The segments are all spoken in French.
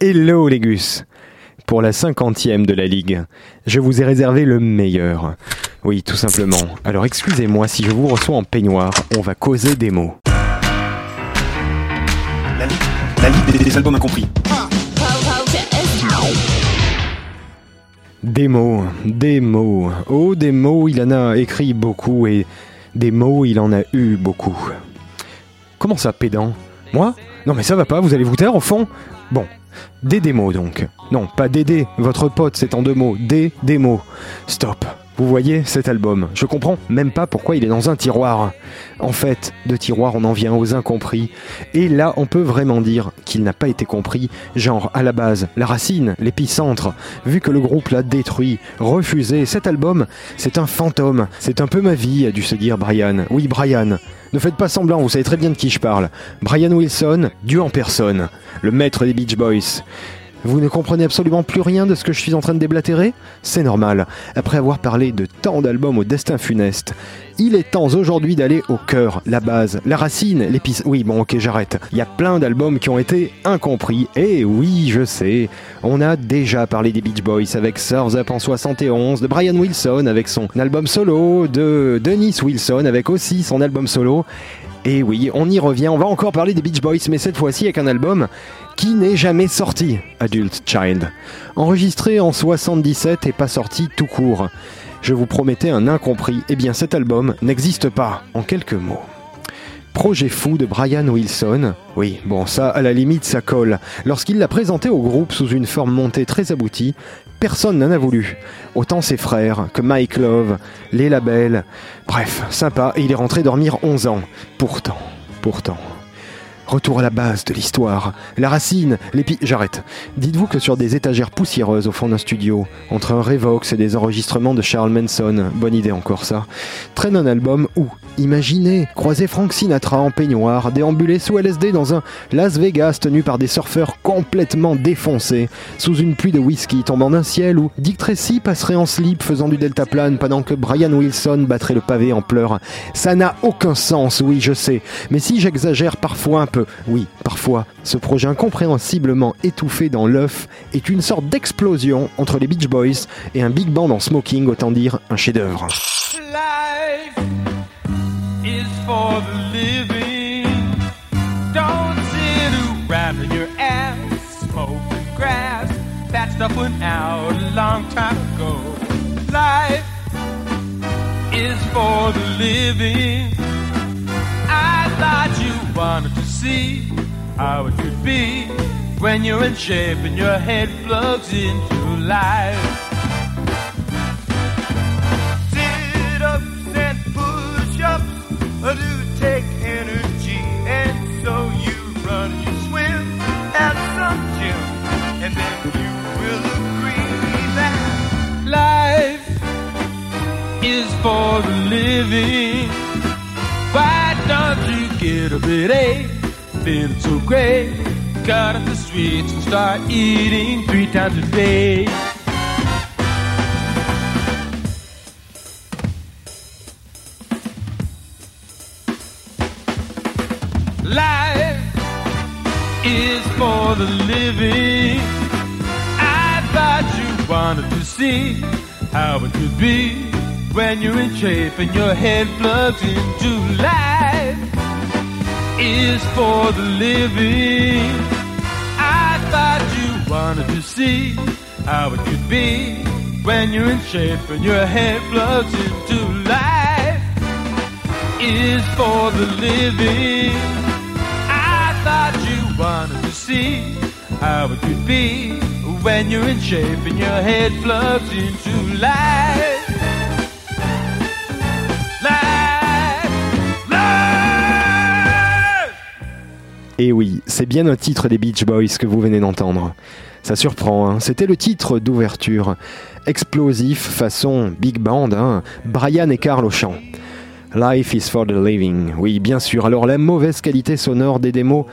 Hello les Gus Pour la cinquantième de la Ligue, je vous ai réservé le meilleur. Oui, tout simplement. Alors excusez-moi si je vous reçois en peignoir, on va causer des mots. La Ligue, la Ligue des, des albums incompris. Des mots, des mots. Oh, des mots, il en a écrit beaucoup et des mots, il en a eu beaucoup. Comment ça, pédant Moi Non mais ça va pas, vous allez vous taire au fond Bon, des démos donc. Non, pas Dédé, votre pote, c'est en deux mots. Des démos. Stop. Vous voyez cet album Je comprends même pas pourquoi il est dans un tiroir. En fait, de tiroir, on en vient aux incompris. Et là, on peut vraiment dire qu'il n'a pas été compris, genre à la base, la racine, l'épicentre. Vu que le groupe l'a détruit, refusé, cet album, c'est un fantôme. C'est un peu ma vie, a dû se dire Brian. Oui, Brian. Ne faites pas semblant, vous savez très bien de qui je parle. Brian Wilson, Dieu en personne, le maître des Beach Boys. Vous ne comprenez absolument plus rien de ce que je suis en train de déblatérer C'est normal. Après avoir parlé de tant d'albums au destin funeste, il est temps aujourd'hui d'aller au cœur, la base, la racine, l'épice. Oui, bon, ok, j'arrête. Il y a plein d'albums qui ont été incompris. Et oui, je sais, on a déjà parlé des Beach Boys avec Surf's Up en 71, de Brian Wilson avec son album solo, de Dennis Wilson avec aussi son album solo. Et oui, on y revient, on va encore parler des Beach Boys, mais cette fois-ci avec un album qui n'est jamais sorti, Adult Child. Enregistré en 77 et pas sorti tout court. Je vous promettais un incompris, eh bien cet album n'existe pas, en quelques mots. Projet fou de Brian Wilson. Oui, bon, ça, à la limite, ça colle. Lorsqu'il l'a présenté au groupe sous une forme montée très aboutie, personne n'en a voulu. Autant ses frères que Mike Love, les labels. Bref, sympa, et il est rentré dormir 11 ans. Pourtant, pourtant. Retour à la base de l'histoire. La racine, l'épi... J'arrête. Dites-vous que sur des étagères poussiéreuses au fond d'un studio, entre un Revox et des enregistrements de Charles Manson, bonne idée encore ça, traîne un album où, imaginez, croiser Frank Sinatra en peignoir, déambuler sous LSD dans un Las Vegas tenu par des surfeurs complètement défoncés, sous une pluie de whisky tombant d'un ciel où Dick Tracy passerait en slip faisant du deltaplane pendant que Brian Wilson battrait le pavé en pleurs. Ça n'a aucun sens, oui, je sais. Mais si j'exagère parfois un peu, oui, parfois, ce projet incompréhensiblement étouffé dans l'œuf est une sorte d'explosion entre les Beach Boys et un big band en smoking, autant dire un chef-d'œuvre. you wanted to see how it could be when you're in shape and your head plugs into life. Sit ups and push ups do take energy, and so you run, you swim at some gym, and then you will agree that life is for the living. A bit A, feeling so great? Cut up the sweets and start eating three times a day. Life is for the living. I thought you wanted to see how it could be when you're in shape and your head plugs into life. Is for the living. I thought you wanted to see how it could be when you're in shape and your head plugs into life. Is for the living. I thought you wanted to see how it could be when you're in shape and your head plugs into. Life, Et oui, c'est bien un titre des Beach Boys que vous venez d'entendre. Ça surprend, hein c'était le titre d'ouverture. Explosif, façon big band, hein Brian et Carl au chant. Life is for the living. Oui, bien sûr. Alors la mauvaise qualité sonore des démos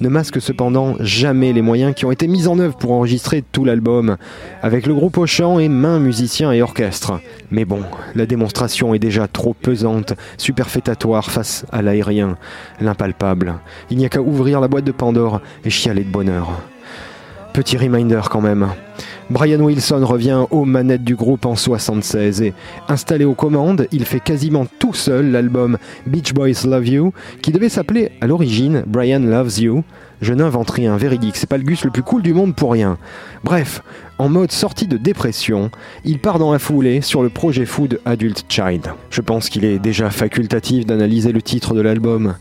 ne masque cependant jamais les moyens qui ont été mis en œuvre pour enregistrer tout l'album, avec le groupe au chant et main musiciens et orchestre. Mais bon, la démonstration est déjà trop pesante, superfétatoire face à l'aérien, l'impalpable. Il n'y a qu'à ouvrir la boîte de Pandore et chialer de bonheur. Petit reminder quand même. Brian Wilson revient aux manettes du groupe en 76 et installé aux commandes, il fait quasiment tout seul l'album Beach Boys Love You, qui devait s'appeler à l'origine Brian Loves You. Je n'invente rien, véridique, c'est pas le gus le plus cool du monde pour rien. Bref, en mode sortie de dépression, il part dans la foulée sur le projet fou de Adult Child. Je pense qu'il est déjà facultatif d'analyser le titre de l'album.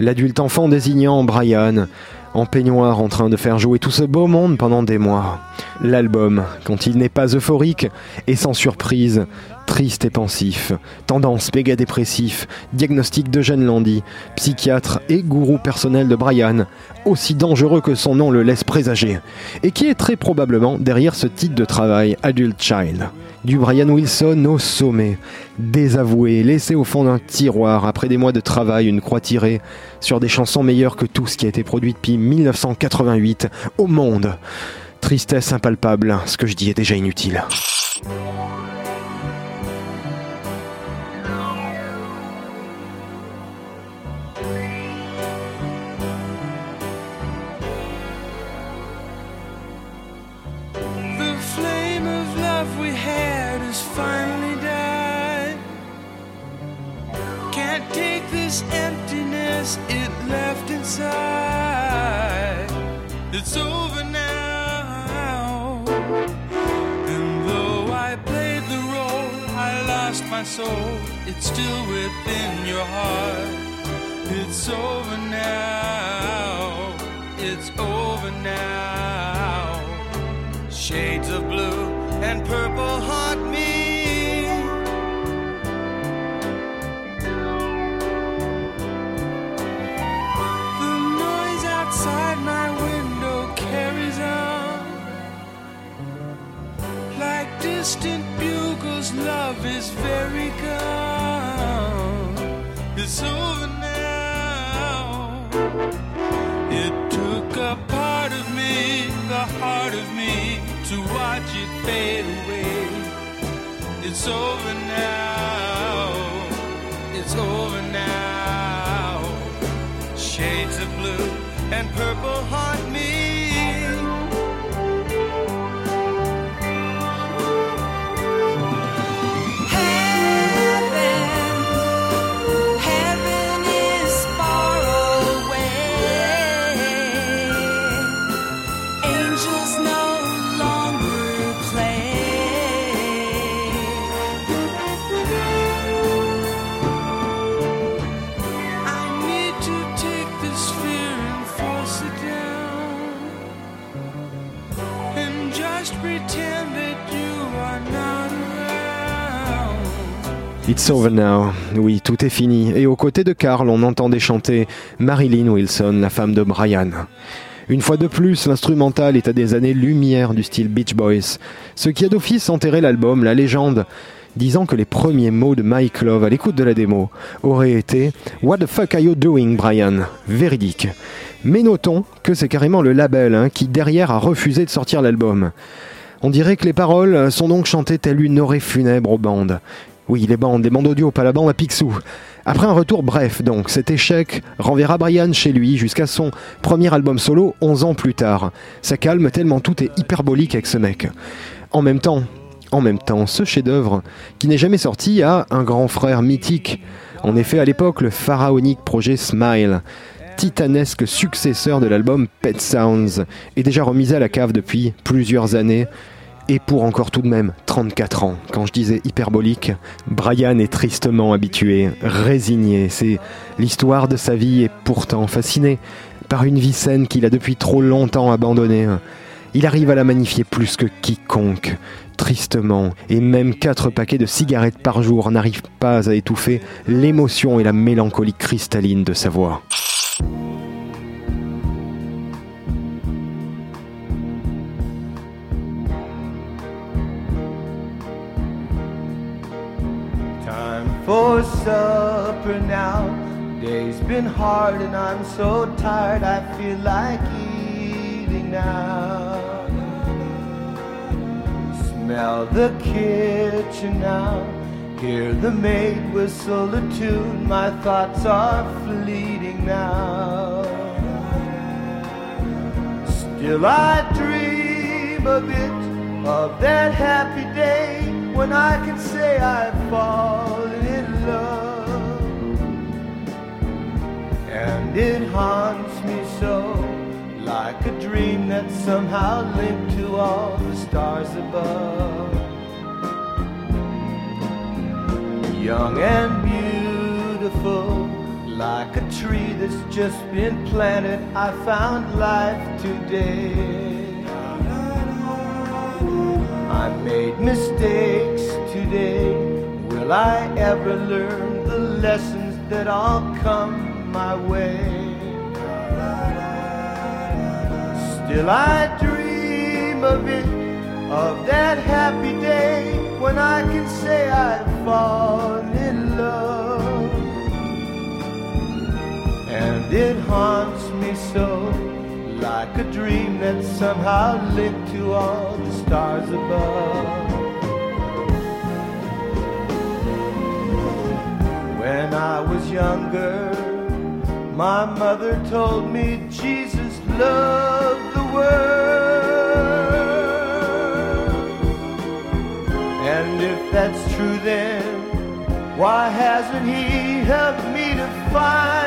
L'adulte enfant désignant Brian, en peignoir en train de faire jouer tout ce beau monde pendant des mois. L'album, quand il n'est pas euphorique et sans surprise, triste et pensif, tendance méga dépressif, diagnostic de Jeanne Landy, psychiatre et gourou personnel de Brian, aussi dangereux que son nom le laisse présager, et qui est très probablement derrière ce titre de travail Adult Child. Du Brian Wilson au sommet, désavoué, laissé au fond d'un tiroir après des mois de travail, une croix tirée sur des chansons meilleures que tout ce qui a été produit depuis 1988 au monde. Tristesse impalpable, ce que je dis est déjà inutile. Lost my soul. It's still within your heart. It's over now. It's over now. Shades of blue and purple haunt me. The noise outside my window carries on. Like distant bugles, love is very gone. It's over now. It took a part of me, the heart of me, to watch it fade away. It's over now. It's over now. Shades of blue and purple haunt It's over now. Oui, tout est fini. Et aux côtés de Carl, on entendait chanter Marilyn Wilson, la femme de Brian. Une fois de plus, l'instrumental est à des années-lumière du style Beach Boys, ce qui a d'office enterré l'album, la légende, disant que les premiers mots de Mike Love à l'écoute de la démo auraient été What the fuck are you doing, Brian? Véridique. Mais notons que c'est carrément le label hein, qui derrière a refusé de sortir l'album. On dirait que les paroles sont donc chantées telle une orée funèbre aux bandes. Oui, les bandes, les bandes audio, pas la bande à Picsou. Après un retour bref, donc, cet échec renverra Brian chez lui jusqu'à son premier album solo 11 ans plus tard. Ça calme tellement tout est hyperbolique avec ce mec. En même temps, en même temps, ce chef-d'œuvre, qui n'est jamais sorti, a un grand frère mythique. En effet, à l'époque, le pharaonique projet Smile, titanesque successeur de l'album Pet Sounds, est déjà remis à la cave depuis plusieurs années. Et pour encore tout de même 34 ans, quand je disais hyperbolique, Brian est tristement habitué, résigné. C'est l'histoire de sa vie et pourtant fasciné par une vie saine qu'il a depuis trop longtemps abandonnée. Il arrive à la magnifier plus que quiconque. Tristement, et même quatre paquets de cigarettes par jour n'arrivent pas à étouffer l'émotion et la mélancolie cristalline de sa voix. Been hard and I'm so tired I feel like eating now. Smell the kitchen now. Hear the maid whistle a tune. My thoughts are fleeting now. Still I dream a bit of that happy day when I can say I've fallen it haunts me so, like a dream that's somehow linked to all the stars above. Young and beautiful, like a tree that's just been planted, I found life today. I made mistakes today. Will I ever learn the lessons that all come my way? Still, I dream of it, of that happy day when I can say I've fallen in love. And it haunts me so, like a dream that's somehow linked to all the stars above. When I was younger, my mother told me Jesus loved the world. And if that's true, then why hasn't He helped me to find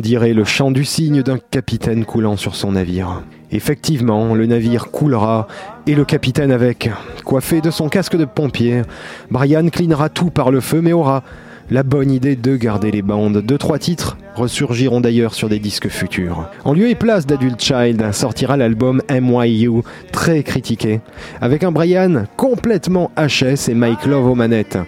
dirait le chant du cygne d'un capitaine coulant sur son navire. Effectivement, le navire coulera et le capitaine avec. Coiffé de son casque de pompier, Brian clinera tout par le feu mais aura la bonne idée de garder les bandes. Deux, trois titres ressurgiront d'ailleurs sur des disques futurs. En lieu et place d'Adult Child sortira l'album MYU, très critiqué, avec un Brian complètement HS et Mike Love aux manettes.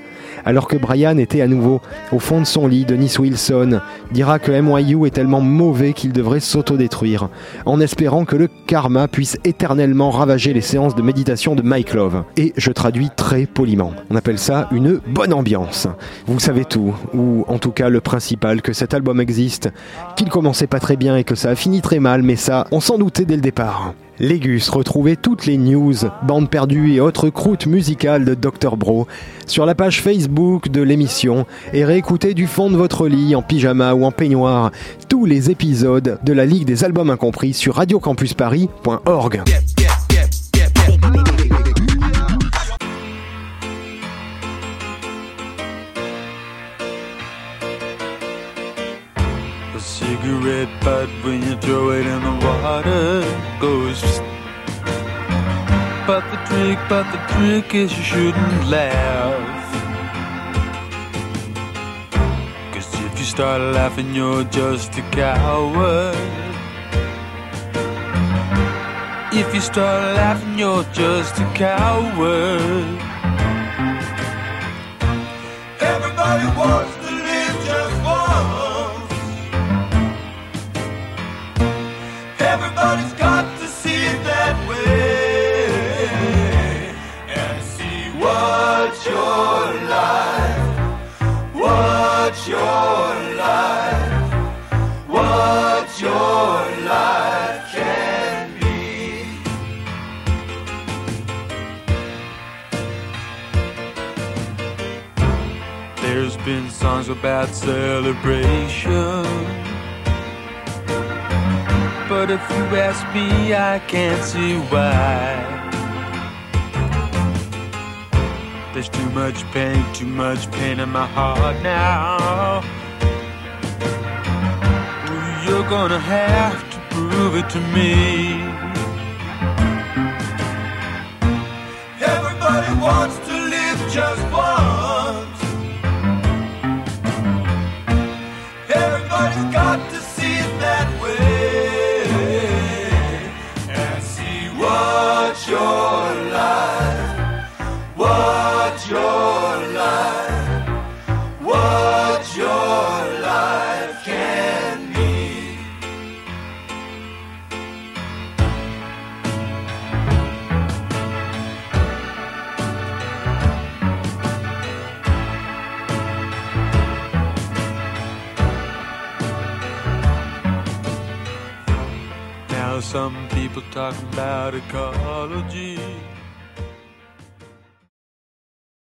Alors que Brian était à nouveau au fond de son lit, Denis Wilson dira que MYU est tellement mauvais qu'il devrait s'autodétruire, en espérant que le karma puisse éternellement ravager les séances de méditation de Mike Love. Et je traduis très poliment. On appelle ça une bonne ambiance. Vous savez tout, ou en tout cas le principal, que cet album existe, qu'il commençait pas très bien et que ça a fini très mal, mais ça, on s'en doutait dès le départ. Légus, retrouvez toutes les news, bandes perdues et autres croûtes musicales de Dr Bro sur la page Facebook de l'émission et réécoutez du fond de votre lit en pyjama ou en peignoir tous les épisodes de la Ligue des Albums Incompris sur radiocampusparis.org. cigarette butt when you throw it in the water goes. But the trick, but the trick is you shouldn't laugh. Cause if you start laughing, you're just a coward. If you start laughing, you're just a coward. Everybody wants songs about celebration. But if you ask me, I can't see why. There's too much pain, too much pain in my heart now. You're gonna have to prove it to me. Everybody wants to live just once. People talking about ecology.